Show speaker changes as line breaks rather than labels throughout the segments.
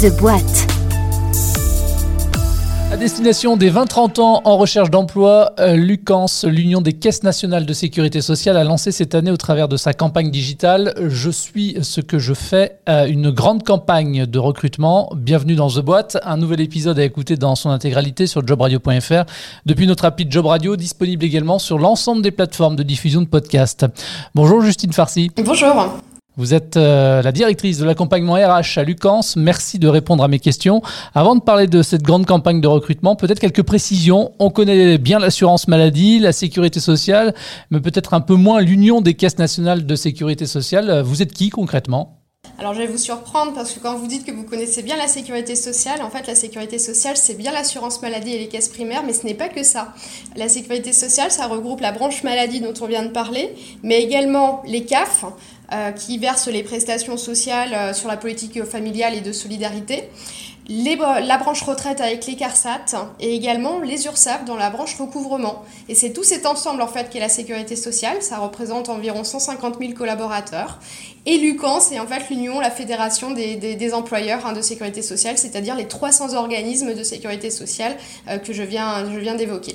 The Boîte.
À destination des 20-30 ans en recherche d'emploi, euh, Lucans, l'Union des caisses nationales de sécurité sociale, a lancé cette année au travers de sa campagne digitale Je suis ce que je fais, euh, une grande campagne de recrutement. Bienvenue dans The Boîte, un nouvel épisode à écouter dans son intégralité sur jobradio.fr depuis notre appli Job Radio, disponible également sur l'ensemble des plateformes de diffusion de podcasts. Bonjour Justine Farcy.
Bonjour.
Vous êtes euh, la directrice de l'accompagnement RH à Lucans. Merci de répondre à mes questions. Avant de parler de cette grande campagne de recrutement, peut-être quelques précisions. On connaît bien l'assurance maladie, la sécurité sociale, mais peut-être un peu moins l'Union des caisses nationales de sécurité sociale. Vous êtes qui concrètement?
Alors je vais vous surprendre parce que quand vous dites que vous connaissez bien la sécurité sociale, en fait la sécurité sociale c'est bien l'assurance maladie et les caisses primaires, mais ce n'est pas que ça. La sécurité sociale ça regroupe la branche maladie dont on vient de parler, mais également les CAF euh, qui versent les prestations sociales euh, sur la politique familiale et de solidarité, la branche retraite avec les CARSAT et également les URSAF dans la branche recouvrement. Et c'est tout cet ensemble en fait qui est la sécurité sociale, ça représente environ 150 000 collaborateurs. Et l'UCAN, c'est en fait l'union, la fédération des, employeurs hein, de sécurité sociale, c'est-à-dire les 300 organismes de sécurité sociale euh, que je viens d'évoquer.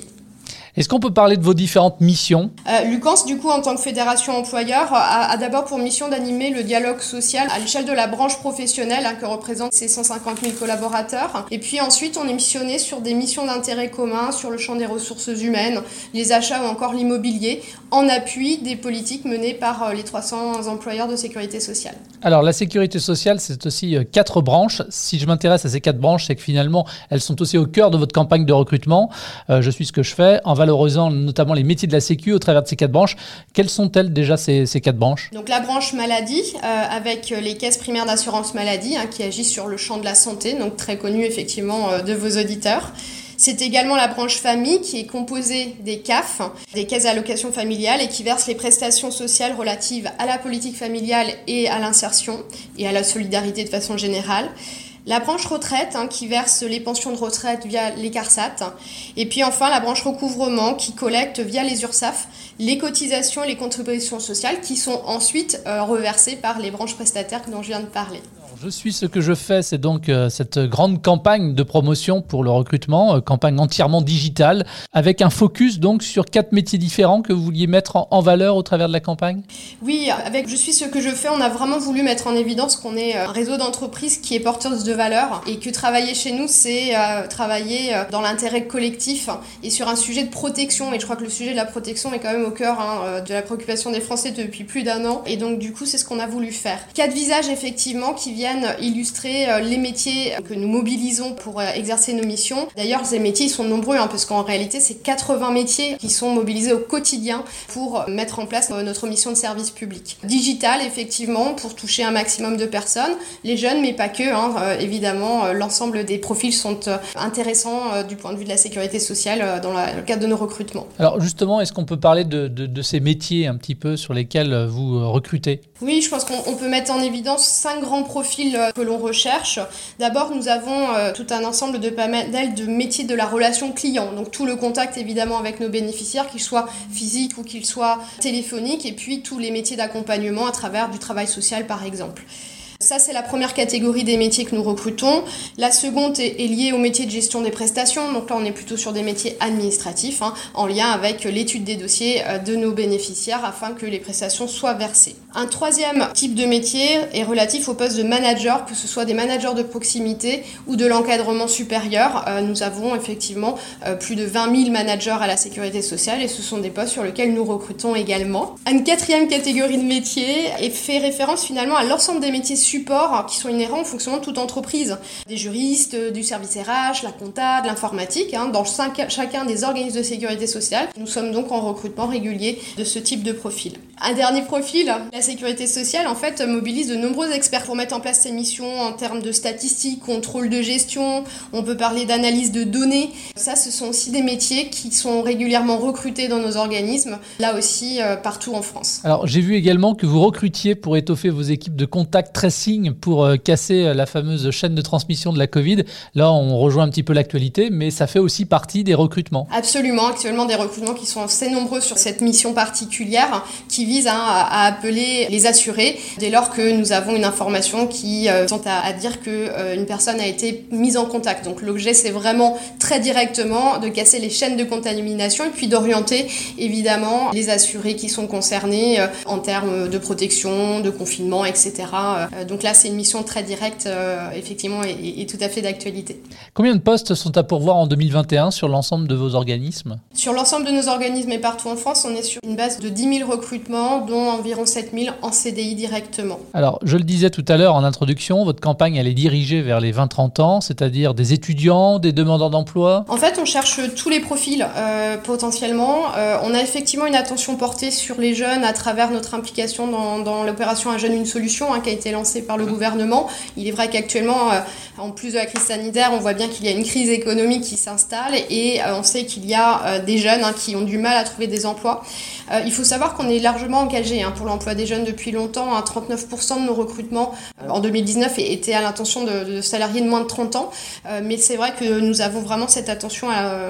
Est-ce qu'on peut parler de vos différentes missions?
Euh, Lucans, du coup, en tant que fédération employeur, a, d'abord pour mission d'animer le dialogue social à l'échelle de la branche professionnelle hein, que représentent ces 150 000 collaborateurs. Et puis ensuite, on est missionné sur des missions d'intérêt commun sur le champ des ressources humaines, les achats ou encore l'immobilier, en appui des politiques menées par euh, les 300 employeurs de sécurité sociale.
Alors, la sécurité sociale, c'est aussi euh, quatre branches. Si je m'intéresse à ces quatre branches, c'est que finalement, elles sont aussi au cœur de votre campagne de recrutement. je suis ce que je fais. En valorisant notamment les métiers de la Sécu au travers de ces quatre branches. Quelles sont-elles déjà ces, quatre branches?
Donc la branche maladie, euh, avec les caisses primaires d'assurance maladie hein, qui agissent sur le champ de la santé, donc très connue effectivement euh, de vos auditeurs. C'est également la branche famille qui est composée des CAF, des caisses d'allocation familiale, et qui verse les prestations sociales relatives à la politique familiale et à l'insertion et à la solidarité de façon générale. La branche retraite hein, qui verse les pensions de retraite via les CARSAT. Et puis enfin la branche recouvrement qui collecte via les URSAF les cotisations et les contributions sociales qui sont ensuite euh, reversées par les branches prestataires dont je viens de parler.
Je suis ce que je fais, c'est donc euh, cette grande campagne de promotion pour le recrutement, euh, campagne entièrement digitale, avec un focus donc sur quatre métiers différents que vous vouliez mettre en, valeur au travers de la campagne?
Oui, avec Je suis ce que je fais, on a vraiment voulu mettre en évidence qu'on est un réseau d'entreprises qui est porteuse de valeur et que travailler chez nous, c'est euh, travailler dans l'intérêt collectif et sur un sujet de protection. Et je crois que le sujet de la protection est quand même au cœur hein, de la préoccupation des Français depuis plus d'un an. Et donc du coup, c'est ce qu'on a voulu faire. Quatre visages effectivement qui viennent illustrer euh, les métiers que nous mobilisons pour euh, exercer nos missions. D'ailleurs, ces métiers ils sont nombreux, hein, parce qu'en réalité, c'est 80 métiers qui sont mobilisés au quotidien pour euh, mettre en place notre mission de service public. Digital, effectivement, pour toucher un maximum de personnes, les jeunes, mais pas que, hein, évidemment, l'ensemble des profils sont intéressants du point de vue de la sécurité sociale dans le cadre de nos recrutements.
Alors justement, est-ce qu'on peut parler de, de, ces métiers un petit peu sur lesquels vous recrutez?
Oui, je pense qu'on peut mettre en évidence cinq grands profils euh, que l'on recherche. D'abord, nous avons euh, tout un ensemble de panels de métiers de la relation client. Donc tout le contact évidemment avec nos bénéficiaires, qu'il soit physique ou qu'il soit téléphonique, et puis tous les métiers d'accompagnement à travers du travail social par exemple. Ça, c'est la première catégorie des métiers que nous recrutons. La seconde est, liée au métier de gestion des prestations. Donc là, on est plutôt sur des métiers administratifs, hein, en lien avec l'étude des dossiers euh, de nos bénéficiaires afin que les prestations soient versées. Un troisième type de métier est relatif au poste de manager, que ce soit des managers de proximité ou de l'encadrement supérieur. Euh, nous avons effectivement euh, plus de 20 000 managers à la sécurité sociale et ce sont des postes sur lesquels nous recrutons également. Une quatrième catégorie de métiers fait référence finalement à l'ensemble des métiers supports qui sont inhérents au fonctionnement de toute entreprise. Des juristes, du service RH, la compta, de l'informatique, hein, dans chacun des organismes de sécurité sociale. Nous sommes donc en recrutement régulier de ce type de profil. Un dernier profil, la sécurité sociale en fait mobilise de nombreux experts pour mettre en place ces missions en termes de statistiques, contrôle de gestion, on peut parler d'analyse de données. Ça, ce sont aussi des métiers qui sont régulièrement recrutés dans nos organismes, là aussi euh, partout en France.
Alors j'ai vu également que vous recrutiez pour étoffer vos équipes de contact tracing pour casser la fameuse chaîne de transmission de la Covid. Là, on rejoint un petit peu l'actualité, mais ça fait aussi partie des recrutements.
Absolument, actuellement des recrutements qui sont assez nombreux sur cette mission particulière qui vise hein, à, appeler les assurés dès lors que nous avons une information qui euh, tente à, dire que euh, une personne a été mise en contact. Donc l'objet c'est vraiment très directement de casser les chaînes de contamination et puis d'orienter évidemment les assurés qui sont concernés euh, en termes de protection, de confinement, etc. donc là c'est une mission très directe effectivement et, et tout à fait d'actualité.
Combien de postes sont à pourvoir en 2021 sur l'ensemble de vos organismes?
Sur l'ensemble de nos organismes et partout en France, on est sur une base de 10 000 recrutements, dont environ 7 000 en CDI directement.
Alors, je le disais tout à l'heure en introduction, votre campagne, elle est dirigée vers les 20-30 ans, c'est-à-dire des étudiants, des demandeurs d'emploi?
En fait, on cherche tous les profils euh, potentiellement. Euh, on a effectivement une attention portée sur les jeunes à travers notre implication dans, l'opération Un jeune, une solution, hein, qui a été lancée par le gouvernement. Il est vrai qu'actuellement, euh, en plus de la crise sanitaire, on voit bien qu'il y a une crise économique qui s'installe et on sait qu'il y a des jeunes hein, qui ont du mal à trouver des emplois. Il faut savoir qu'on est largement engagé hein, pour l'emploi des jeunes depuis longtemps. 39% hein, de nos recrutements en 2019 étaient à l'intention de, salariés de moins de 30 ans. Euh, mais c'est vrai que nous avons vraiment cette attention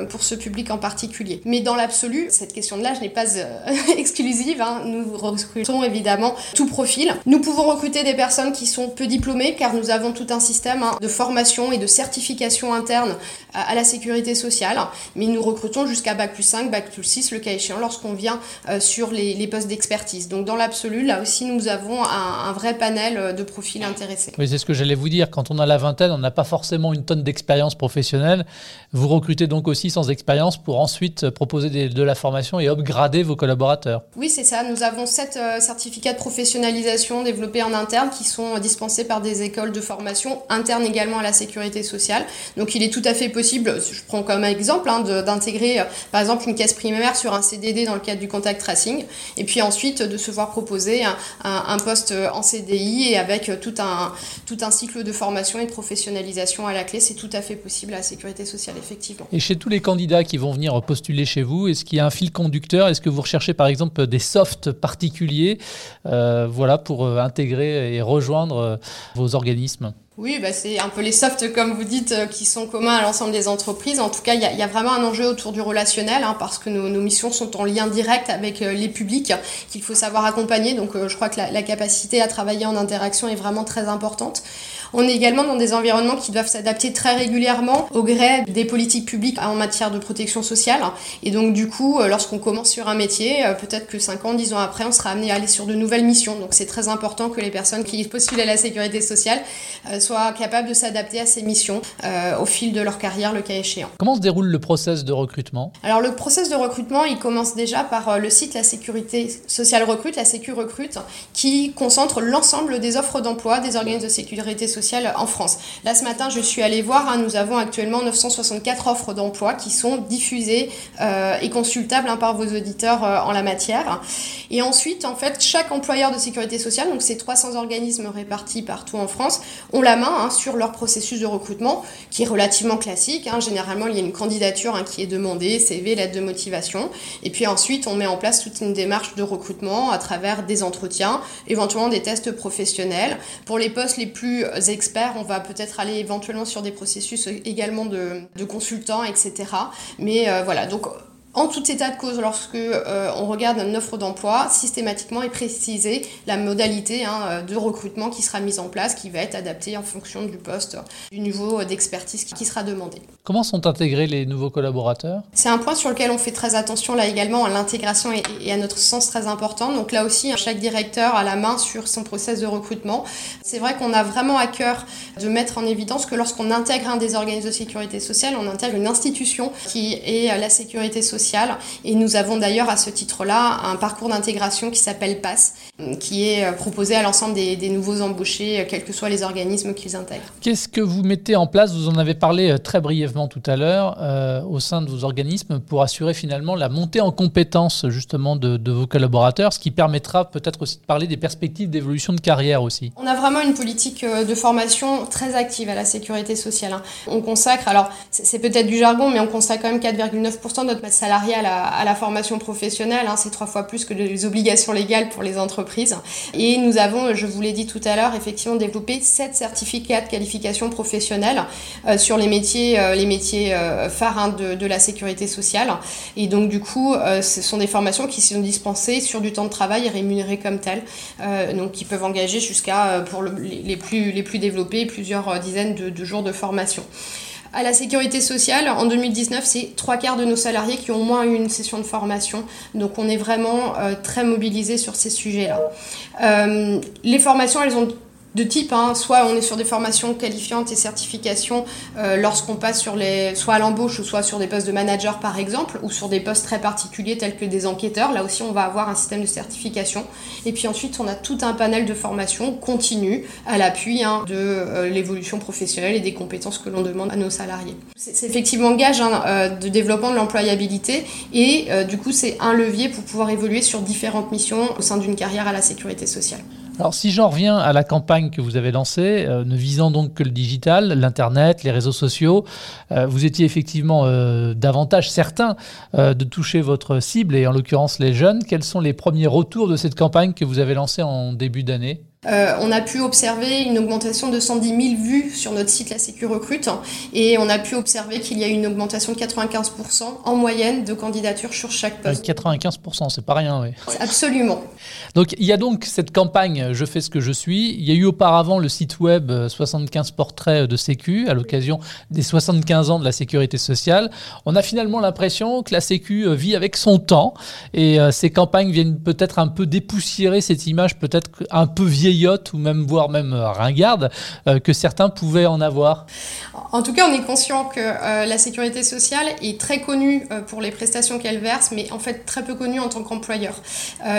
pour ce public en particulier. Mais dans l'absolu, cette question de l'âge n'est pas exclusive. Hein. Nous recrutons évidemment tout profil. Nous pouvons recruter des personnes qui sont peu diplômées car nous avons tout un système de formation et de certification interne à la sécurité sociale. Mais nous recrutons jusqu'à Bac plus 5, Bac plus 6, le cas échéant, lorsqu'on vient euh, sur les, postes d'expertise. Donc dans l'absolu, là aussi, nous avons un, vrai panel euh, de profils intéressés.
Oui, c'est ce que j'allais vous dire. Quand on a la vingtaine, on n'a pas forcément une tonne d'expérience professionnelle. Vous recrutez donc aussi sans expérience pour ensuite proposer de la formation et upgrader vos collaborateurs.
Oui, c'est ça. Nous avons sept euh, certificats de professionnalisation développés en interne qui sont dispensés par des écoles de formation internes également à la sécurité sociale. Donc il est tout à fait possible, je prends comme exemple, hein, d'intégrer par exemple une caisse primaire sur un CDD dans le cadre du contact tracing, et puis ensuite de se voir proposer un, poste en CDI et avec tout un, tout un cycle de formation et de professionnalisation à la clé, c'est tout à fait possible à la sécurité sociale, effectivement.
Et chez tous les candidats qui vont venir postuler chez vous, est-ce qu'il y a un fil conducteur? Est-ce que vous recherchez par exemple des softs particuliers euh, voilà, pour euh, intégrer et rejoindre euh, vos organismes?
Oui, bah c'est un peu les softs, comme vous dites, euh, qui sont communs à l'ensemble des entreprises. En tout cas, il y, a, vraiment un enjeu autour du relationnel, hein, parce que nos, missions sont en lien direct avec euh, les publics qu'il faut savoir accompagner. Donc, euh, je crois que la, capacité à travailler en interaction est vraiment très importante. On est également dans des environnements qui doivent s'adapter très régulièrement au gré des politiques publiques en matière de protection sociale. Et donc, du coup, lorsqu'on commence sur un métier, peut-être que 5 ans, 10 ans après, on sera amené à aller sur de nouvelles missions. Donc, c'est très important que les personnes qui postulent à la sécurité sociale soient capables de s'adapter à ces missions euh, au fil de leur carrière, le cas échéant.
Comment se déroule le process de recrutement?
Alors le process de recrutement, il commence déjà par euh, le site La Sécurité Sociale Recrute, la Sécu Recrute, qui concentre l'ensemble des offres d'emploi des organismes de sécurité sociale en France. Là ce matin, je suis allée voir, hein, nous avons actuellement 964 offres d'emploi qui sont diffusées euh, et consultables hein, par vos auditeurs en la matière. Et ensuite, en fait, chaque employeur de sécurité sociale, donc ces 300 organismes répartis partout en France, ont la main hein, sur leur processus de recrutement, qui est relativement classique. Généralement, il y a une candidature qui est demandée, CV, lettre de motivation. Et puis ensuite, on met en place toute une démarche de recrutement à travers des entretiens, éventuellement des tests professionnels. Pour les postes les plus experts, on va peut-être aller éventuellement sur des processus également de, consultants, etc. Mais euh, voilà, donc en tout état de cause, lorsque euh, on regarde une offre d'emploi, systématiquement est précisée la modalité hein, de recrutement qui sera mise en place, qui va être adaptée en fonction du poste, du niveau d'expertise qui sera demandé.
Comment sont intégrés les nouveaux collaborateurs?
C'est un point sur lequel on fait très attention là également à l'intégration et, à notre sens très important. Donc là aussi, chaque directeur a la main sur son process de recrutement. C'est vrai qu'on a vraiment à cœur de mettre en évidence que lorsqu'on intègre un des organismes de sécurité sociale, on intègre une institution qui est la sécurité sociale et nous avons d'ailleurs à ce titre-là un parcours d'intégration qui s'appelle PASS, qui est euh, proposé à l'ensemble des, nouveaux embauchés, euh, quels que soient les organismes qu'ils intègrent.
Qu'est-ce que vous mettez en place? Vous en avez parlé euh, très brièvement tout à l'heure euh, au sein de vos organismes pour assurer finalement la montée en compétences justement de, vos collaborateurs, ce qui permettra peut-être aussi de parler des perspectives d'évolution de carrière aussi.
On a vraiment une politique de formation très active à la sécurité sociale. Hein. On consacre, alors c'est peut-être du jargon, mais on consacre quand même 4,9% de notre masse salariale à, la formation professionnelle. Hein. C'est trois fois plus que les obligations légales pour les entreprises. Et nous avons, je vous l'ai dit tout à l'heure, effectivement développé sept certificats de qualification professionnelle euh, sur les métiers, euh, les métiers euh, phares hein, de, la sécurité sociale. Et donc du coup, ce sont des formations qui sont dispensées sur du temps de travail et rémunérées comme telles, donc qui peuvent engager jusqu'à, pour les plus développés, plusieurs dizaines de, jours de formation. À la sécurité sociale, en 2019, c'est trois quarts de nos salariés qui ont au moins eu une session de formation. Donc on est vraiment très mobilisés sur ces sujets-là. les formations, elles ont de type, hein. soit on est sur des formations qualifiantes et certifications euh, lorsqu'on passe sur les, soit à l'embauche ou soit sur des postes de manager par exemple, ou sur des postes très particuliers tels que des enquêteurs. Là aussi, on va avoir un système de certification. Et puis ensuite, on a tout un panel de formations continues à l'appui hein, de euh, l'évolution professionnelle et des compétences que l'on demande à nos salariés. C'est effectivement gage hein, euh, de développement de l'employabilité et du coup, c'est un levier pour pouvoir évoluer sur différentes missions au sein d'une carrière à la sécurité sociale.
Alors si j'en reviens à la campagne que vous avez lancée, euh, ne visant donc que le digital, l'Internet, les réseaux sociaux, euh, vous étiez effectivement euh, davantage certain de toucher votre cible, et en l'occurrence les jeunes. Quels sont les premiers retours de cette campagne que vous avez lancée en début d'année?
Euh, on a pu observer une augmentation de 110 000 vues sur notre site La Sécu Recrute et on a pu observer qu'il y a une augmentation de 95% en moyenne de candidatures sur chaque poste.
95%, c'est pas rien, oui.
Absolument.
Donc il y a donc cette campagne Je fais ce que je suis. Il y a eu auparavant le site web 75 euh, portraits de Sécu à l'occasion des 75 ans de la sécurité sociale. On a finalement l'impression que la Sécu euh, vit avec son temps et ces campagnes viennent peut-être un peu dépoussiérer cette image peut-être un peu vieille ou même voire même euh, ringarde euh, que certains pouvaient en avoir
En tout cas, on est conscient que euh, la sécurité sociale est très connue pour les prestations qu'elle verse, mais en fait très peu connue en tant qu'employeur.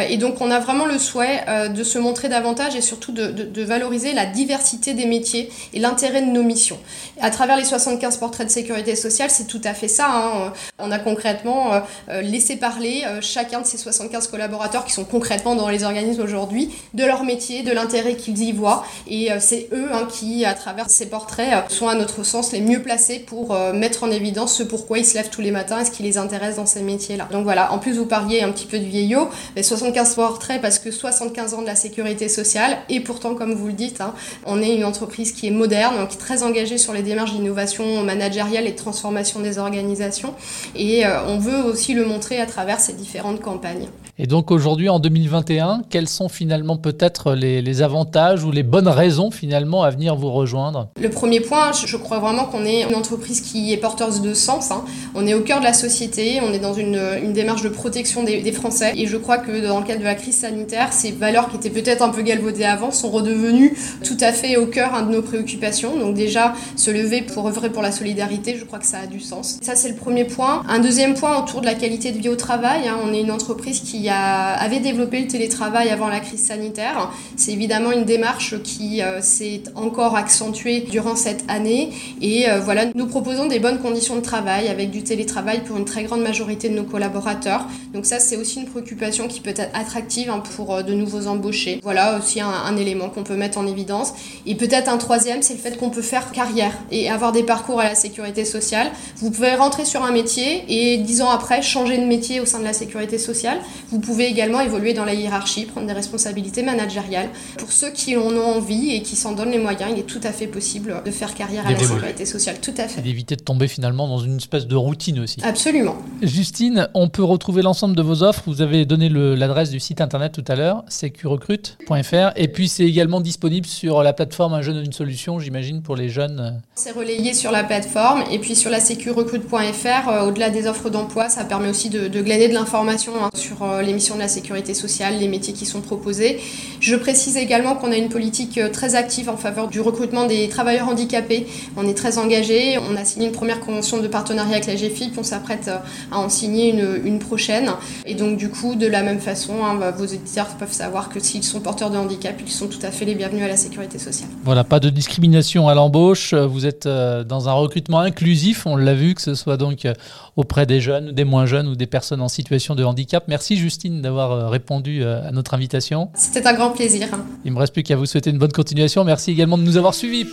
et donc, on a vraiment le souhait de se montrer davantage et surtout de, valoriser la diversité des métiers et l'intérêt de nos missions. à travers les 75 portraits de sécurité sociale, c'est tout à fait ça. Hein. On a concrètement laissé parler chacun de ces 75 collaborateurs qui sont concrètement dans les organismes aujourd'hui de leur métier, de l'intérêt qu'ils y voient. Et euh, c'est eux hein, qui, à travers ces portraits, euh, sont à notre sens les mieux placés pour euh, mettre en évidence ce pourquoi ils se lèvent tous les matins et ce qui les intéresse dans ces métiers-là. Donc voilà, en plus vous parliez un petit peu du vieillot, mais 75 portraits parce que 75 ans de la sécurité sociale et pourtant comme vous le dites, hein, on est une entreprise qui est moderne, est très engagée sur les démarches d'innovation managériale et de transformation des organisations et on veut aussi le montrer à travers ces différentes campagnes.
Et donc aujourd'hui, en 2021, quels sont finalement peut-être les, avantages ou les bonnes raisons finalement à venir vous rejoindre
Le premier point, je crois vraiment qu'on est une entreprise qui est porteuse de sens. Hein. On est au cœur de la société, on est dans une, démarche de protection des, Français. Et je crois que dans le cadre de la crise sanitaire, ces valeurs qui étaient peut-être un peu galvaudées avant sont redevenues tout à fait au cœur hein, de nos préoccupations. Donc déjà, se lever pour œuvrer pour la solidarité, je crois que ça a du sens. Ça, c'est le premier point. Un deuxième point autour de la qualité de vie au travail. Hein. On est une entreprise qui avait développé le télétravail avant la crise sanitaire. C'est évidemment une démarche qui euh, s'est encore accentuée durant cette année. Et euh, voilà, nous proposons des bonnes conditions de travail avec du télétravail pour une très grande majorité de nos collaborateurs. Donc ça, c'est aussi une préoccupation qui peut être attractive hein, pour euh, de nouveaux embauchés. Voilà aussi un, un élément qu'on peut mettre en évidence. Et peut-être un troisième, c'est le fait qu'on peut faire carrière et avoir des parcours à la sécurité sociale. Vous pouvez rentrer sur un métier et dix ans après changer de métier au sein de la sécurité sociale. Vous pouvez également évoluer dans la hiérarchie, prendre des responsabilités managériales. Pour ceux qui en ont envie et qui s'en donnent les moyens, il est tout à fait possible de faire carrière à la sécurité sociale. Tout à fait.
D'éviter de tomber finalement dans une espèce de routine aussi.
Absolument.
Justine, on peut retrouver l'ensemble de vos offres. Vous avez donné l'adresse du site internet tout à l'heure, securecrute.fr. Et puis c'est également disponible sur la plateforme Un jeune, une solution, j'imagine, pour les jeunes.
C'est relayé sur la plateforme. Et puis sur la securecrute.fr, euh, au-delà des offres d'emploi, ça permet aussi de, glaner de l'information hein, sur euh, l'émission de la sécurité sociale, les métiers qui sont proposés. Je précise également qu'on a une politique euh, très active en faveur du recrutement des travailleurs handicapés. On est très engagé. On a signé une première convention de partenariat avec la GFIP, on s'apprête à en signer une, prochaine. Et donc du coup, de la même façon, hein, bah, vos éditeurs peuvent savoir que s'ils sont porteurs de handicap, ils sont tout à fait les bienvenus à la sécurité sociale.
Voilà, pas de discrimination à l'embauche. Vous êtes euh, dans un recrutement inclusif, on l'a vu, que ce soit donc euh, auprès des jeunes, des moins jeunes ou des personnes en situation de handicap. Merci Justine d'avoir euh, répondu à notre invitation.
C'était un grand plaisir.
Il me reste plus qu'à vous souhaiter une bonne continuation. Merci également de nous avoir suivis.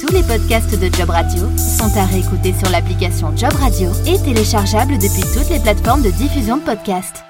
Tous les podcasts de Job Radio sont à réécouter sur l'application Job Radio et téléchargeables depuis toutes les plateformes de diffusion de podcasts.